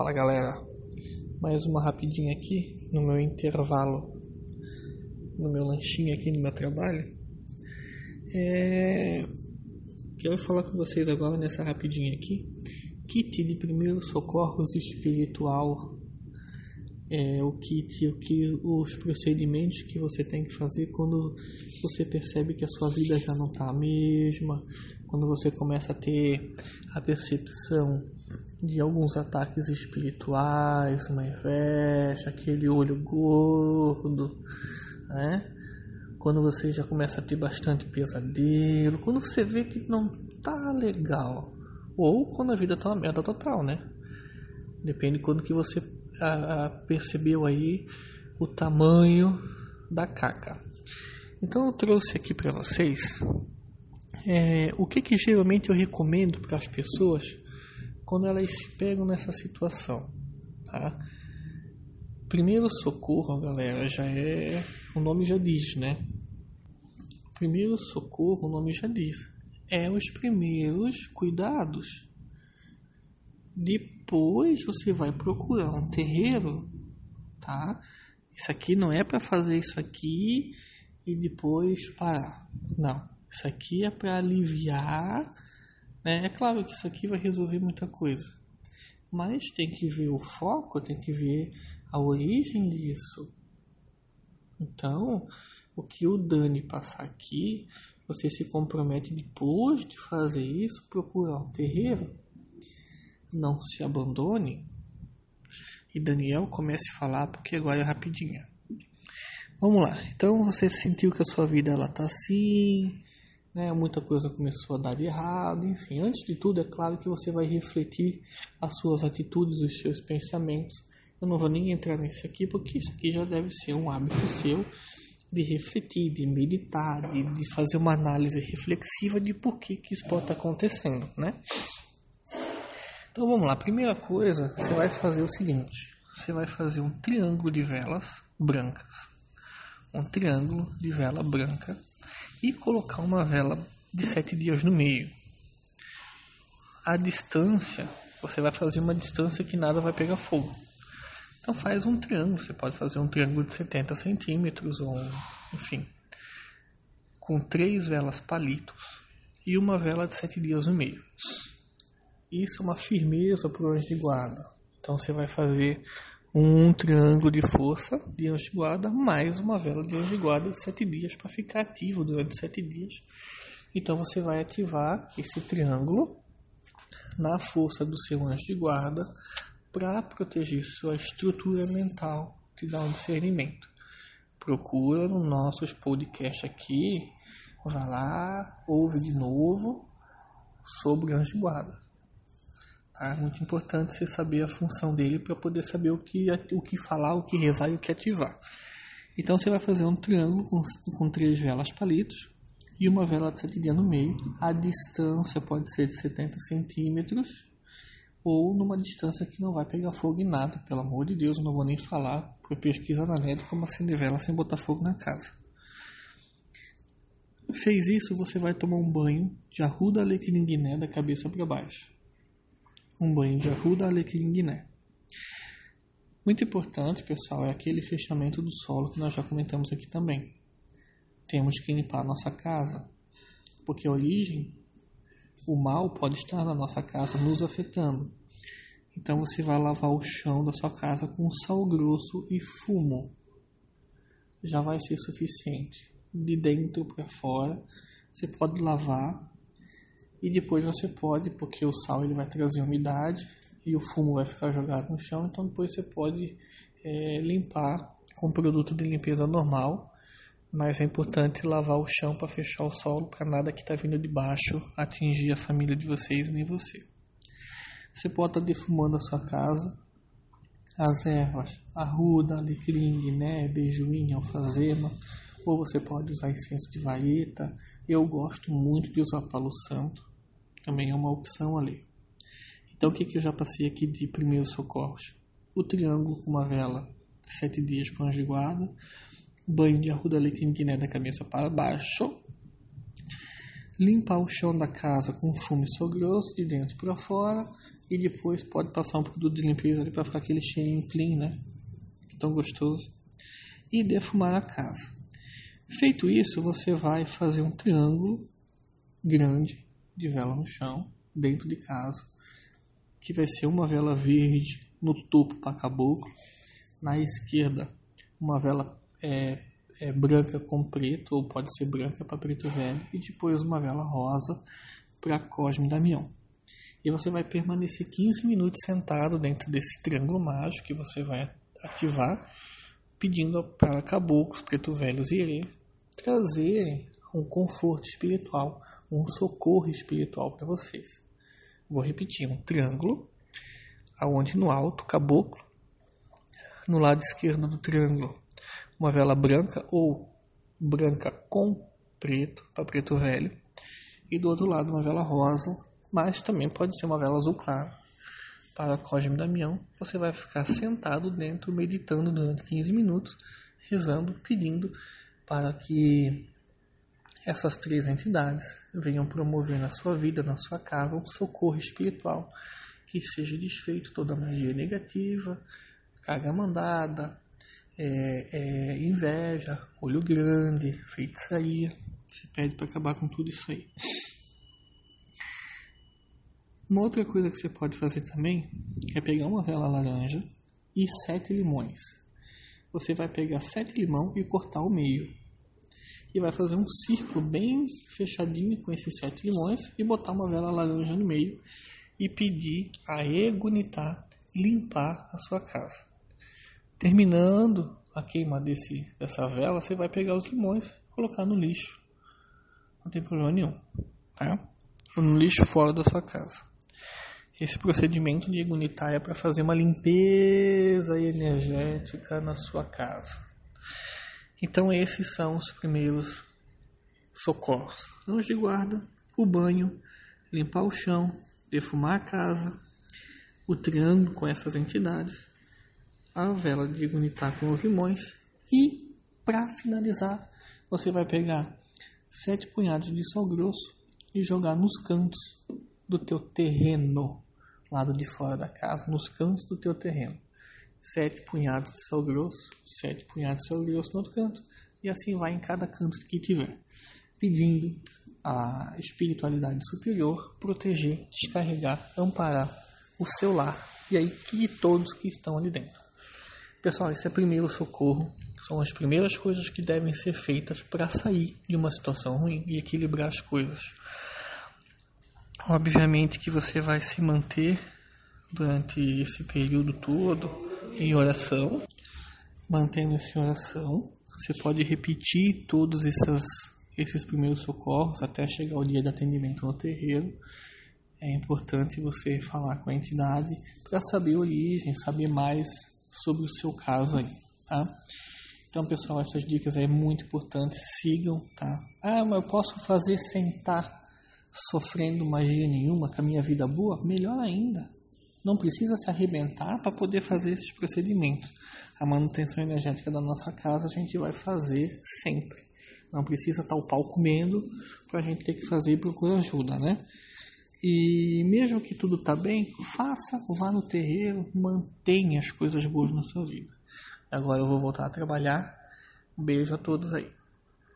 Fala galera, mais uma rapidinha aqui no meu intervalo, no meu lanchinho aqui no meu trabalho. É... Quero falar com vocês agora nessa rapidinha aqui. Kit de primeiros socorros espiritual. É, o kit, o que, os procedimentos que você tem que fazer quando você percebe que a sua vida já não está a mesma, quando você começa a ter a percepção de alguns ataques espirituais, uma inveja, aquele olho gordo, né? Quando você já começa a ter bastante pesadelo, quando você vê que não tá legal, ou quando a vida tá uma merda total, né? Depende de quando que você a, a percebeu aí o tamanho da caca. Então eu trouxe aqui para vocês é, o que que geralmente eu recomendo para as pessoas quando elas se pegam nessa situação, tá? Primeiro socorro, galera, já é, o nome já diz, né? Primeiro socorro, o nome já diz, é os primeiros cuidados. Depois você vai procurar um terreiro, tá? Isso aqui não é para fazer isso aqui e depois parar. Não, isso aqui é para aliviar é, é claro que isso aqui vai resolver muita coisa, mas tem que ver o foco, tem que ver a origem disso. Então, o que o Dani passar aqui, você se compromete depois de fazer isso, procurar um terreiro. Não se abandone. E Daniel comece a falar porque agora é rapidinho. Vamos lá. Então você sentiu que a sua vida ela tá assim, né, muita coisa começou a dar errado, enfim. Antes de tudo, é claro que você vai refletir as suas atitudes, os seus pensamentos. Eu não vou nem entrar nesse aqui, porque isso aqui já deve ser um hábito seu de refletir, de meditar, de, de fazer uma análise reflexiva de por que, que isso pode estar acontecendo, né? Então vamos lá, primeira coisa, você vai fazer o seguinte: você vai fazer um triângulo de velas brancas. Um triângulo de vela branca e colocar uma vela de sete dias no meio. A distância, você vai fazer uma distância que nada vai pegar fogo. Então faz um triângulo, você pode fazer um triângulo de 70 centímetros ou enfim, com três velas palitos e uma vela de sete dias no meio. Isso é uma firmeza para o anjo de guarda. Então você vai fazer um triângulo de força de anjo de guarda, mais uma vela de anjo de guarda de sete dias para ficar ativo durante sete dias. Então você vai ativar esse triângulo na força do seu anjo de guarda para proteger sua estrutura mental, te dar um discernimento. Procura nos nossos podcasts aqui, vai lá, ouve de novo sobre anjo de guarda. É muito importante você saber a função dele para poder saber o que, o que falar, o que rezar e o que ativar. Então você vai fazer um triângulo com, com três velas palitos e uma vela de dias no meio. A distância pode ser de 70 centímetros ou numa distância que não vai pegar fogo em nada. Pelo amor de Deus, eu não vou nem falar por pesquisa na net como acender vela sem botar fogo na casa. Fez isso, você vai tomar um banho de arruda alecrim guiné da cabeça para baixo um banho de arruda, alecrim guiné. Muito importante, pessoal, é aquele fechamento do solo que nós já comentamos aqui também. Temos que limpar a nossa casa, porque a origem, o mal pode estar na nossa casa nos afetando. Então você vai lavar o chão da sua casa com sal grosso e fumo. Já vai ser suficiente. De dentro para fora, você pode lavar e depois você pode, porque o sal ele vai trazer umidade e o fumo vai ficar jogado no chão, então depois você pode é, limpar com produto de limpeza normal, mas é importante lavar o chão para fechar o solo para nada que está vindo de baixo atingir a família de vocês nem você. Você pode estar tá defumando a sua casa, as ervas, arruda, alecrim, guiné, beijuim, alfazema, ou você pode usar incenso de vareta. Eu gosto muito de usar palo santo, também é uma opção ali. Então, o que, que eu já passei aqui de primeiros socorros? O triângulo com uma vela, sete dias com anjo de guarda, banho de arruda alecrim guiné da cabeça para baixo, limpar o chão da casa com fumo e grosso de dentro para fora e depois pode passar um produto de limpeza ali para ficar aquele cheirinho clean, né? Tão gostoso. E defumar a casa. Feito isso, você vai fazer um triângulo grande de vela no chão, dentro de casa, que vai ser uma vela verde no topo para caboclo, na esquerda uma vela é, é, branca com preto, ou pode ser branca para preto velho, e depois uma vela rosa para Cosme Damião. E você vai permanecer 15 minutos sentado dentro desse triângulo mágico que você vai ativar, pedindo para caboclos, preto velhos e herê trazerem um conforto espiritual, um socorro espiritual para vocês. Vou repetir, um triângulo, aonde no alto, caboclo, no lado esquerdo do triângulo, uma vela branca ou branca com preto, para preto velho, e do outro lado uma vela rosa, mas também pode ser uma vela azul claro. Para Cosme Damião, você vai ficar sentado dentro, meditando durante 15 minutos, rezando, pedindo para que essas três entidades venham promover na sua vida, na sua casa, um socorro espiritual, que seja desfeito toda magia negativa, carga mandada, é, é, inveja, olho grande, feitiçaria. Se pede para acabar com tudo isso aí. Uma outra coisa que você pode fazer também é pegar uma vela laranja e sete limões. Você vai pegar sete limão e cortar o meio. E vai fazer um círculo bem fechadinho com esses sete limões e botar uma vela laranja no meio e pedir a Egunitar limpar a sua casa. Terminando a queima desse, dessa vela, você vai pegar os limões e colocar no lixo. Não tem problema nenhum. Tá? No lixo fora da sua casa. Esse procedimento de igunitar é para fazer uma limpeza energética na sua casa. Então esses são os primeiros socorros. Anjo de guarda, o banho, limpar o chão, defumar a casa, o triângulo com essas entidades a vela de gunitar com os limões e, para finalizar, você vai pegar sete punhados de sal grosso e jogar nos cantos do teu terreno, lado de fora da casa, nos cantos do teu terreno. Sete punhados de sal grosso, sete punhados de sal grosso no outro canto, e assim vai em cada canto que tiver, pedindo a espiritualidade superior proteger, descarregar, amparar o seu lar e aí que todos que estão ali dentro. Pessoal, esse é primeiro socorro. São as primeiras coisas que devem ser feitas para sair de uma situação ruim e equilibrar as coisas. Obviamente que você vai se manter durante esse período todo em oração, mantendo-se em oração. Você pode repetir todos esses, esses primeiros socorros até chegar o dia de atendimento no terreiro. É importante você falar com a entidade para saber a origem, saber mais sobre o seu caso aí, tá? Então, pessoal, essas dicas é muito importante, sigam, tá? Ah, mas eu posso fazer sem estar sofrendo magia nenhuma, com a minha vida boa? Melhor ainda. Não precisa se arrebentar para poder fazer esses procedimentos. A manutenção energética da nossa casa a gente vai fazer sempre. Não precisa estar o pau comendo para a gente ter que fazer e procurar ajuda, né? E mesmo que tudo está bem, faça, vá no terreiro, mantenha as coisas boas na sua vida. Agora eu vou voltar a trabalhar. Beijo a todos aí.